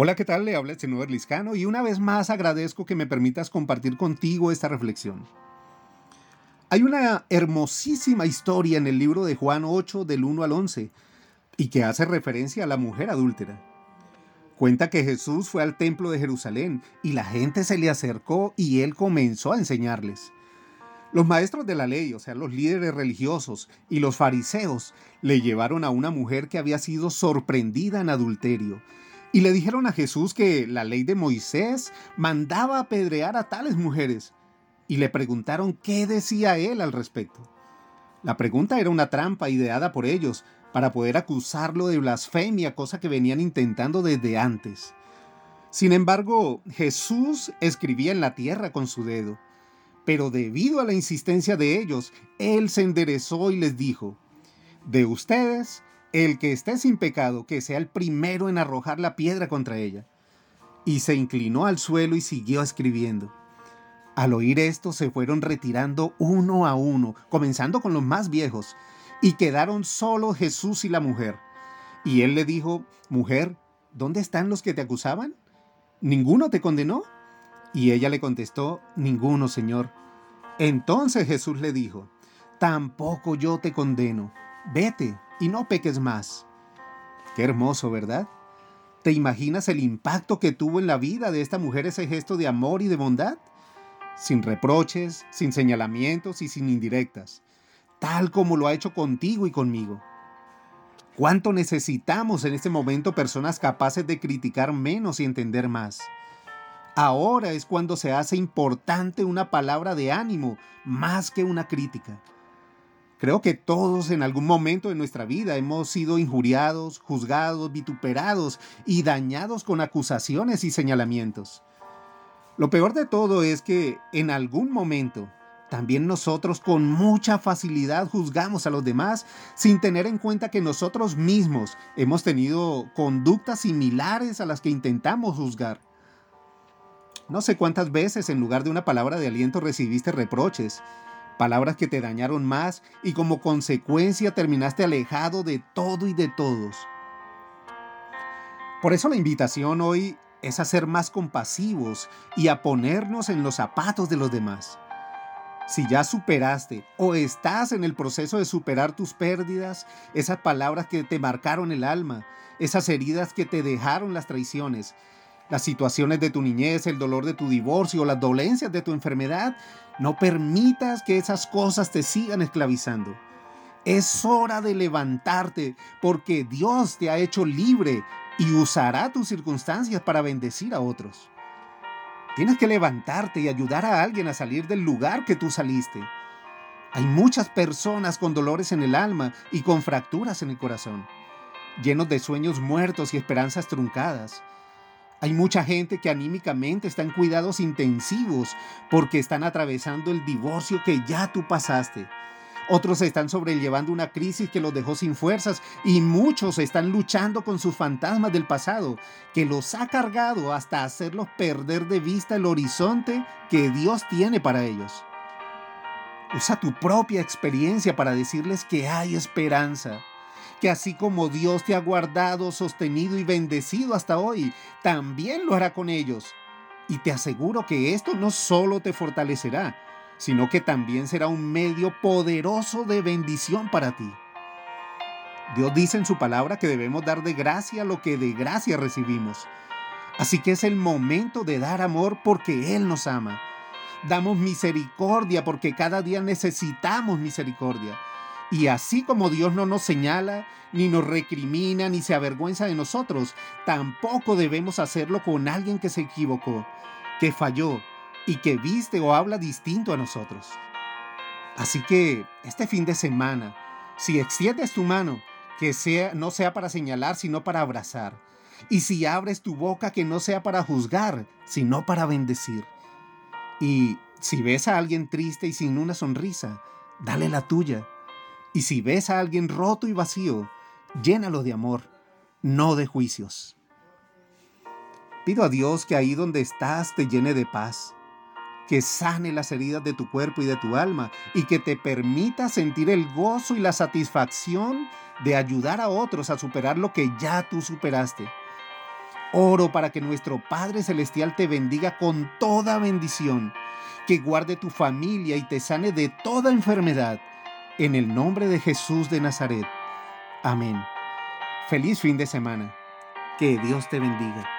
Hola, ¿qué tal? Le habla el señor Liscano y una vez más agradezco que me permitas compartir contigo esta reflexión. Hay una hermosísima historia en el libro de Juan 8 del 1 al 11 y que hace referencia a la mujer adúltera. Cuenta que Jesús fue al templo de Jerusalén y la gente se le acercó y él comenzó a enseñarles. Los maestros de la ley, o sea, los líderes religiosos y los fariseos, le llevaron a una mujer que había sido sorprendida en adulterio y le dijeron a Jesús que la ley de Moisés mandaba apedrear a tales mujeres y le preguntaron qué decía él al respecto. La pregunta era una trampa ideada por ellos para poder acusarlo de blasfemia, cosa que venían intentando desde antes. Sin embargo, Jesús escribía en la tierra con su dedo pero debido a la insistencia de ellos, él se enderezó y les dijo, de ustedes, el que esté sin pecado, que sea el primero en arrojar la piedra contra ella. Y se inclinó al suelo y siguió escribiendo. Al oír esto se fueron retirando uno a uno, comenzando con los más viejos, y quedaron solo Jesús y la mujer. Y él le dijo, Mujer, ¿dónde están los que te acusaban? ¿Ninguno te condenó? Y ella le contestó, Ninguno, Señor. Entonces Jesús le dijo, Tampoco yo te condeno, vete y no peques más. Qué hermoso, ¿verdad? ¿Te imaginas el impacto que tuvo en la vida de esta mujer ese gesto de amor y de bondad? Sin reproches, sin señalamientos y sin indirectas, tal como lo ha hecho contigo y conmigo. ¿Cuánto necesitamos en este momento personas capaces de criticar menos y entender más? Ahora es cuando se hace importante una palabra de ánimo más que una crítica. Creo que todos en algún momento de nuestra vida hemos sido injuriados, juzgados, vituperados y dañados con acusaciones y señalamientos. Lo peor de todo es que en algún momento también nosotros con mucha facilidad juzgamos a los demás sin tener en cuenta que nosotros mismos hemos tenido conductas similares a las que intentamos juzgar. No sé cuántas veces en lugar de una palabra de aliento recibiste reproches, palabras que te dañaron más y como consecuencia terminaste alejado de todo y de todos. Por eso la invitación hoy es a ser más compasivos y a ponernos en los zapatos de los demás. Si ya superaste o estás en el proceso de superar tus pérdidas, esas palabras que te marcaron el alma, esas heridas que te dejaron las traiciones, las situaciones de tu niñez, el dolor de tu divorcio, las dolencias de tu enfermedad, no permitas que esas cosas te sigan esclavizando. Es hora de levantarte porque Dios te ha hecho libre y usará tus circunstancias para bendecir a otros. Tienes que levantarte y ayudar a alguien a salir del lugar que tú saliste. Hay muchas personas con dolores en el alma y con fracturas en el corazón, llenos de sueños muertos y esperanzas truncadas. Hay mucha gente que anímicamente está en cuidados intensivos porque están atravesando el divorcio que ya tú pasaste. Otros están sobrellevando una crisis que los dejó sin fuerzas y muchos están luchando con sus fantasmas del pasado, que los ha cargado hasta hacerlos perder de vista el horizonte que Dios tiene para ellos. Usa tu propia experiencia para decirles que hay esperanza que así como Dios te ha guardado, sostenido y bendecido hasta hoy, también lo hará con ellos. Y te aseguro que esto no solo te fortalecerá, sino que también será un medio poderoso de bendición para ti. Dios dice en su palabra que debemos dar de gracia lo que de gracia recibimos. Así que es el momento de dar amor porque Él nos ama. Damos misericordia porque cada día necesitamos misericordia. Y así como Dios no nos señala, ni nos recrimina, ni se avergüenza de nosotros, tampoco debemos hacerlo con alguien que se equivocó, que falló y que viste o habla distinto a nosotros. Así que este fin de semana, si extiendes tu mano, que sea, no sea para señalar, sino para abrazar. Y si abres tu boca, que no sea para juzgar, sino para bendecir. Y si ves a alguien triste y sin una sonrisa, dale la tuya y si ves a alguien roto y vacío, llénalo de amor, no de juicios. Pido a Dios que ahí donde estás te llene de paz, que sane las heridas de tu cuerpo y de tu alma y que te permita sentir el gozo y la satisfacción de ayudar a otros a superar lo que ya tú superaste. Oro para que nuestro Padre Celestial te bendiga con toda bendición, que guarde tu familia y te sane de toda enfermedad. En el nombre de Jesús de Nazaret. Amén. Feliz fin de semana. Que Dios te bendiga.